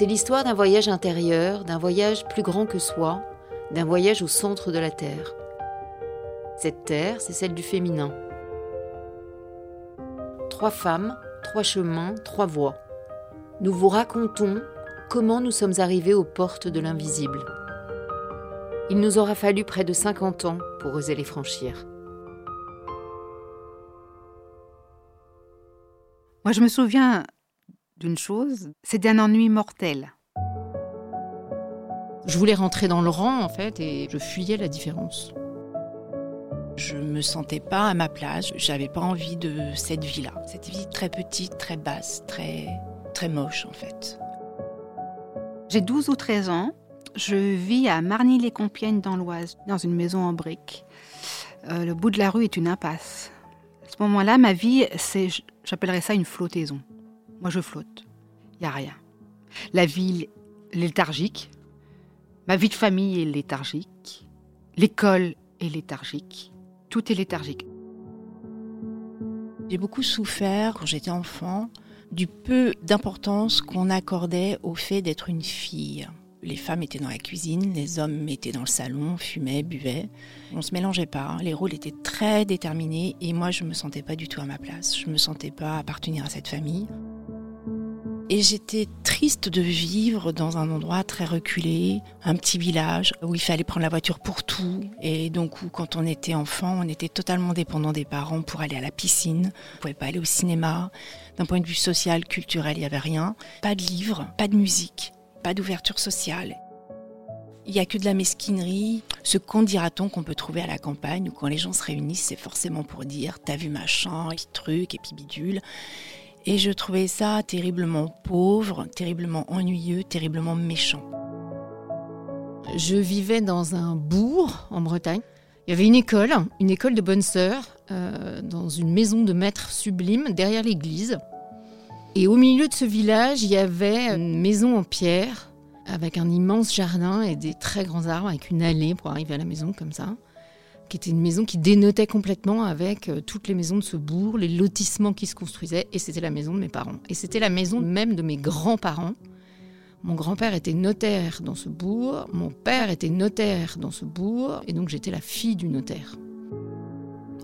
C'est l'histoire d'un voyage intérieur, d'un voyage plus grand que soi, d'un voyage au centre de la Terre. Cette Terre, c'est celle du féminin. Trois femmes, trois chemins, trois voies. Nous vous racontons comment nous sommes arrivés aux portes de l'invisible. Il nous aura fallu près de 50 ans pour oser les franchir. Moi, je me souviens d'une chose, c'est d'un ennui mortel. Je voulais rentrer dans le rang, en fait, et je fuyais la différence. Je me sentais pas à ma place, j'avais pas envie de cette vie-là. Cette vie très petite, très basse, très, très moche, en fait. J'ai 12 ou 13 ans. Je vis à Marny-les-Compiègnes dans l'Oise, dans une maison en briques. Euh, le bout de la rue est une impasse. À ce moment-là, ma vie, c'est, j'appellerais ça une flottaison. Moi, je flotte. Il n'y a rien. La ville est léthargique. Ma vie de famille est léthargique. L'école est léthargique. Tout est léthargique. J'ai beaucoup souffert quand j'étais enfant du peu d'importance qu'on accordait au fait d'être une fille. Les femmes étaient dans la cuisine, les hommes étaient dans le salon, fumaient, buvaient. On ne se mélangeait pas, les rôles étaient très déterminés et moi je ne me sentais pas du tout à ma place. Je ne me sentais pas appartenir à cette famille. Et j'étais triste de vivre dans un endroit très reculé, un petit village où il fallait prendre la voiture pour tout. Et donc, quand on était enfant, on était totalement dépendant des parents pour aller à la piscine. On pouvait pas aller au cinéma. D'un point de vue social, culturel, il n'y avait rien. Pas de livres, pas de musique, pas d'ouverture sociale. Il n'y a que de la mesquinerie. Ce qu'on dira-t-on qu'on peut trouver à la campagne où quand les gens se réunissent, c'est forcément pour dire t'as vu machin, et truc, et puis bidule. Et je trouvais ça terriblement pauvre, terriblement ennuyeux, terriblement méchant. Je vivais dans un bourg en Bretagne. Il y avait une école, une école de bonnes sœurs, euh, dans une maison de maître sublime derrière l'église. Et au milieu de ce village, il y avait une maison en pierre avec un immense jardin et des très grands arbres avec une allée pour arriver à la maison comme ça qui était une maison qui dénotait complètement avec euh, toutes les maisons de ce bourg, les lotissements qui se construisaient, et c'était la maison de mes parents. Et c'était la maison même de mes grands-parents. Mon grand-père était notaire dans ce bourg, mon père était notaire dans ce bourg, et donc j'étais la fille du notaire.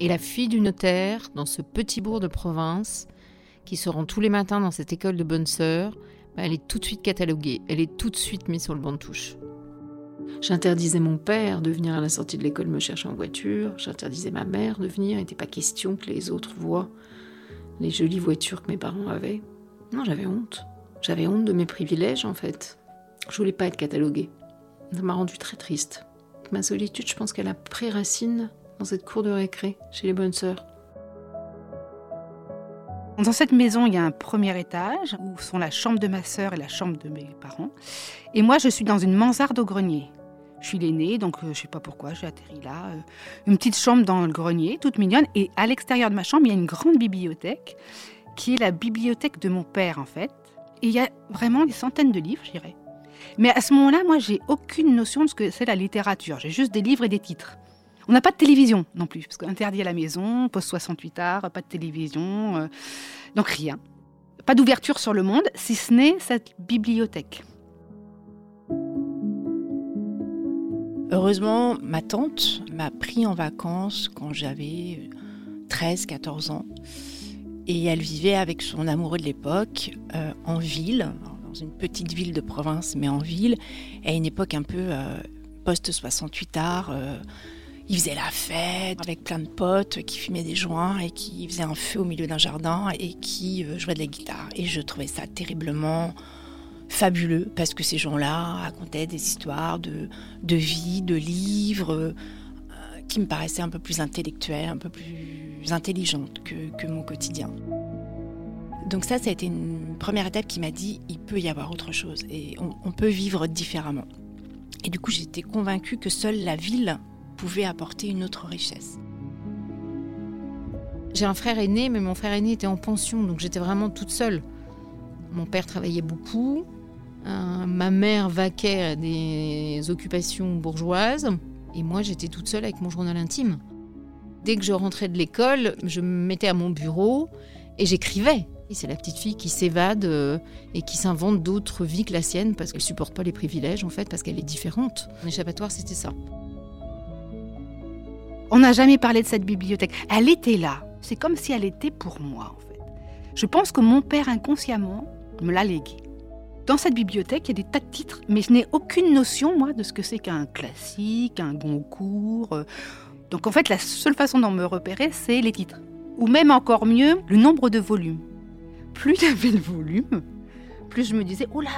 Et la fille du notaire, dans ce petit bourg de province, qui se rend tous les matins dans cette école de bonnes sœurs, bah, elle est tout de suite cataloguée, elle est tout de suite mise sur le banc de touche. J'interdisais mon père de venir à la sortie de l'école me chercher en voiture. J'interdisais ma mère de venir. Il n'était pas question que les autres voient les jolies voitures que mes parents avaient. Non, j'avais honte. J'avais honte de mes privilèges, en fait. Je voulais pas être cataloguée. Ça m'a rendu très triste. Ma solitude, je pense qu'elle a pris racine dans cette cour de récré chez les bonnes sœurs. Dans cette maison, il y a un premier étage où sont la chambre de ma sœur et la chambre de mes parents. Et moi, je suis dans une mansarde au grenier. Je suis l'aînée, donc euh, je ne sais pas pourquoi, j'ai atterri là. Euh, une petite chambre dans le grenier, toute mignonne. Et à l'extérieur de ma chambre, il y a une grande bibliothèque, qui est la bibliothèque de mon père, en fait. Et il y a vraiment des centaines de livres, je dirais. Mais à ce moment-là, moi, j'ai aucune notion de ce que c'est la littérature. J'ai juste des livres et des titres. On n'a pas de télévision non plus, parce qu'interdit à la maison, post 68 art, pas de télévision, euh, donc rien. Pas d'ouverture sur le monde, si ce n'est cette bibliothèque. Heureusement, ma tante m'a pris en vacances quand j'avais 13-14 ans. Et elle vivait avec son amoureux de l'époque euh, en ville, dans une petite ville de province, mais en ville, à une époque un peu euh, post-68 art. Il faisait la fête avec plein de potes qui fumaient des joints et qui faisaient un feu au milieu d'un jardin et qui jouaient de la guitare. Et je trouvais ça terriblement fabuleux parce que ces gens-là racontaient des histoires de, de vie, de livres euh, qui me paraissaient un peu plus intellectuelles, un peu plus intelligentes que, que mon quotidien. Donc ça, ça a été une première étape qui m'a dit, il peut y avoir autre chose et on, on peut vivre différemment. Et du coup, j'étais convaincue que seule la ville pouvait apporter une autre richesse. J'ai un frère aîné, mais mon frère aîné était en pension, donc j'étais vraiment toute seule. Mon père travaillait beaucoup, euh, ma mère vaquait à des occupations bourgeoises et moi j'étais toute seule avec mon journal intime. Dès que je rentrais de l'école, je me mettais à mon bureau et j'écrivais. C'est la petite fille qui s'évade euh, et qui s'invente d'autres vies que la sienne parce qu'elle supporte pas les privilèges en fait, parce qu'elle est différente. Mon échappatoire, c'était ça. On n'a jamais parlé de cette bibliothèque. Elle était là. C'est comme si elle était pour moi en fait. Je pense que mon père inconsciemment me l'a léguée. Dans cette bibliothèque, il y a des tas de titres, mais je n'ai aucune notion, moi, de ce que c'est qu'un classique, un Goncourt. euh. Donc en fait, la seule façon d'en me repérer, c'est les titres. Ou même encore mieux, le nombre de volumes. Plus il y avait de volumes, plus je me disais, oh là,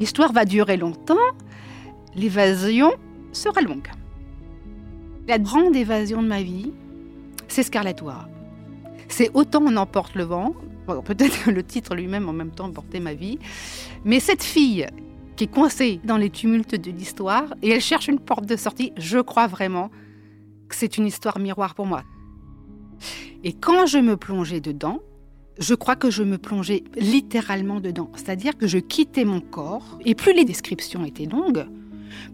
l'histoire va durer longtemps, l'évasion sera longue. La grande évasion de ma vie, c'est Scarlett. C'est autant on emporte le vent, peut-être le titre lui-même en même temps portait ma vie, mais cette fille qui est coincée dans les tumultes de l'histoire et elle cherche une porte de sortie, je crois vraiment que c'est une histoire miroir pour moi. Et quand je me plongeais dedans, je crois que je me plongeais littéralement dedans, c'est-à-dire que je quittais mon corps et plus les descriptions étaient longues,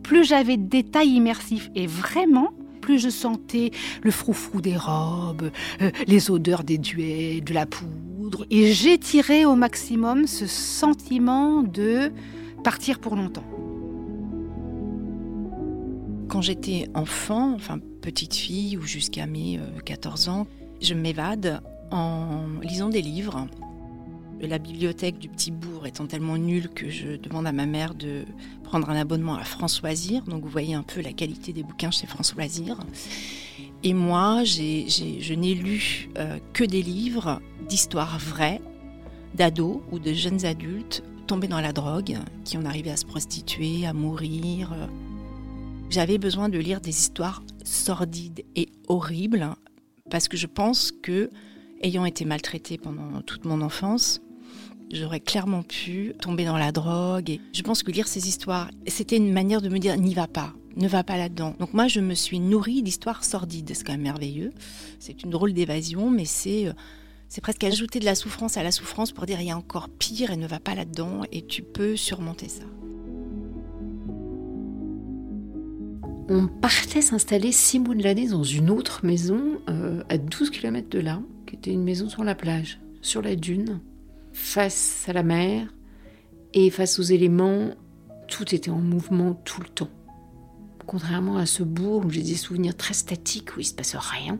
plus j'avais de détails immersifs et vraiment plus je sentais le froufrou des robes, euh, les odeurs des duets, de la poudre, et j'étirais au maximum ce sentiment de partir pour longtemps. Quand j'étais enfant, enfin petite fille ou jusqu'à mes euh, 14 ans, je m'évade en lisant des livres. La bibliothèque du petit bourg étant tellement nulle que je demande à ma mère de prendre un abonnement à France Loisirs. Donc vous voyez un peu la qualité des bouquins chez France Loisirs. Et moi, je n'ai lu euh, que des livres d'histoires vraies, d'ados ou de jeunes adultes tombés dans la drogue, qui en arrivaient à se prostituer, à mourir. J'avais besoin de lire des histoires sordides et horribles parce que je pense que, ayant été maltraitée pendant toute mon enfance, j'aurais clairement pu tomber dans la drogue. Je pense que lire ces histoires, c'était une manière de me dire n'y va pas, ne va pas là-dedans. Donc moi, je me suis nourrie d'histoires sordides. C'est quand même merveilleux. C'est une drôle d'évasion, mais c'est euh, c'est presque ajouter de la souffrance à la souffrance pour dire il y a encore pire et ne va pas là-dedans et tu peux surmonter ça. On partait s'installer six mois de l'année dans une autre maison euh, à 12 km de là, qui était une maison sur la plage, sur la dune, face à la mer et face aux éléments. Tout était en mouvement tout le temps. Contrairement à ce bourg où j'ai des souvenirs très statiques, où il se passe rien,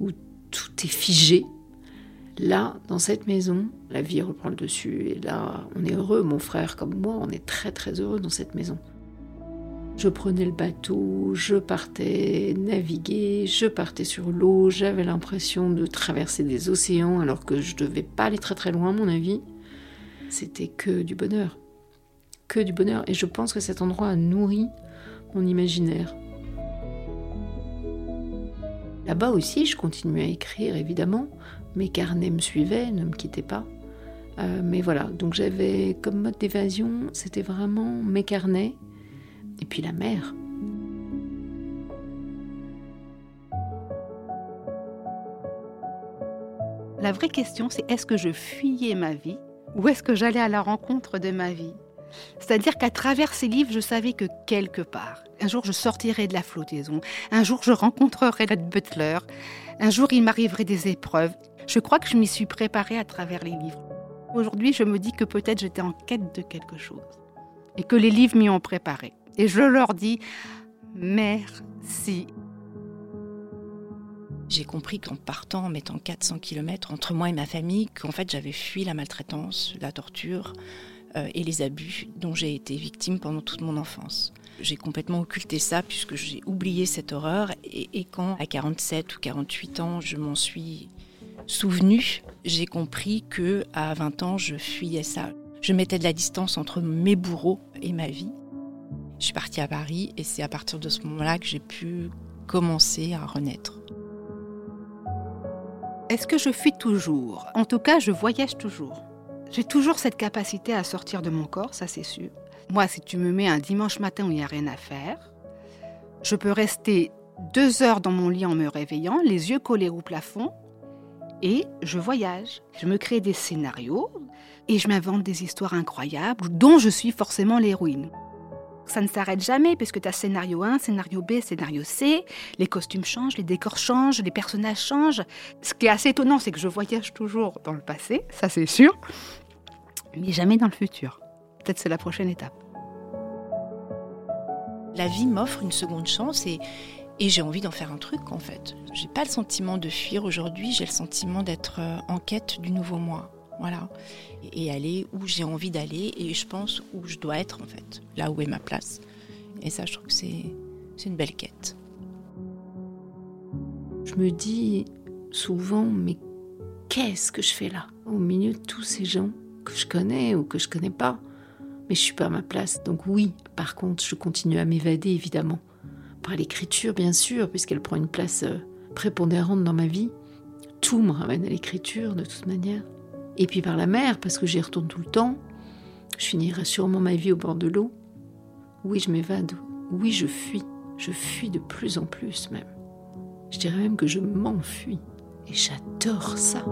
où tout est figé. Là, dans cette maison, la vie reprend le dessus. Et là, on est heureux, mon frère comme moi, on est très très heureux dans cette maison. Je prenais le bateau, je partais naviguer, je partais sur l'eau, j'avais l'impression de traverser des océans alors que je devais pas aller très très loin à mon avis. C'était que du bonheur. Que du bonheur. Et je pense que cet endroit a nourri mon imaginaire. Là-bas aussi, je continuais à écrire évidemment. Mes carnets me suivaient, ne me quittaient pas. Euh, mais voilà, donc j'avais comme mode d'évasion, c'était vraiment mes carnets et puis la mer. La vraie question, c'est est-ce que je fuyais ma vie ou est-ce que j'allais à la rencontre de ma vie? C'est-à-dire qu'à travers ces livres, je savais que quelque part, un jour je sortirais de la flottaison, un jour je rencontrerais notre butler, un jour il m'arriverait des épreuves. Je crois que je m'y suis préparée à travers les livres. Aujourd'hui, je me dis que peut-être j'étais en quête de quelque chose et que les livres m'y ont préparé. Et je leur dis merci. J'ai compris qu'en partant, en mettant 400 km entre moi et ma famille, qu'en fait j'avais fui la maltraitance, la torture euh, et les abus dont j'ai été victime pendant toute mon enfance. J'ai complètement occulté ça puisque j'ai oublié cette horreur et, et quand à 47 ou 48 ans je m'en suis souvenu, j'ai compris que à 20 ans je fuyais ça. Je mettais de la distance entre mes bourreaux et ma vie. Je suis partie à Paris et c'est à partir de ce moment-là que j'ai pu commencer à renaître. Est-ce que je fuis toujours? En tout cas, je voyage toujours. J'ai toujours cette capacité à sortir de mon corps, ça c'est sûr. Moi, si tu me mets un dimanche matin où il n'y a rien à faire, je peux rester deux heures dans mon lit en me réveillant, les yeux collés au plafond, et je voyage. Je me crée des scénarios et je m'invente des histoires incroyables dont je suis forcément l'héroïne. Ça ne s'arrête jamais puisque tu as scénario 1, scénario B, scénario C. Les costumes changent, les décors changent, les personnages changent. Ce qui est assez étonnant, c'est que je voyage toujours dans le passé, ça c'est sûr, mais jamais dans le futur. Peut-être c'est la prochaine étape. La vie m'offre une seconde chance et, et j'ai envie d'en faire un truc en fait. J'ai pas le sentiment de fuir aujourd'hui, j'ai le sentiment d'être euh, en quête du nouveau moi. Voilà. Et aller où j'ai envie d'aller et je pense où je dois être en fait, là où est ma place. Et ça, je trouve que c'est, une belle quête. Je me dis souvent, mais qu'est-ce que je fais là, au milieu de tous ces gens que je connais ou que je connais pas? Mais je suis pas à ma place. Donc oui, par contre, je continue à m'évader évidemment. Par l'écriture, bien sûr, puisqu'elle prend une place euh, prépondérante dans ma vie. Tout me ramène à l'écriture de toute manière. Et puis par la mer, parce que j'y retourne tout le temps. Je finirai sûrement ma vie au bord de l'eau. Oui, je m'évade. Oui, je fuis. Je fuis de plus en plus même. Je dirais même que je m'enfuis. Et j'adore ça.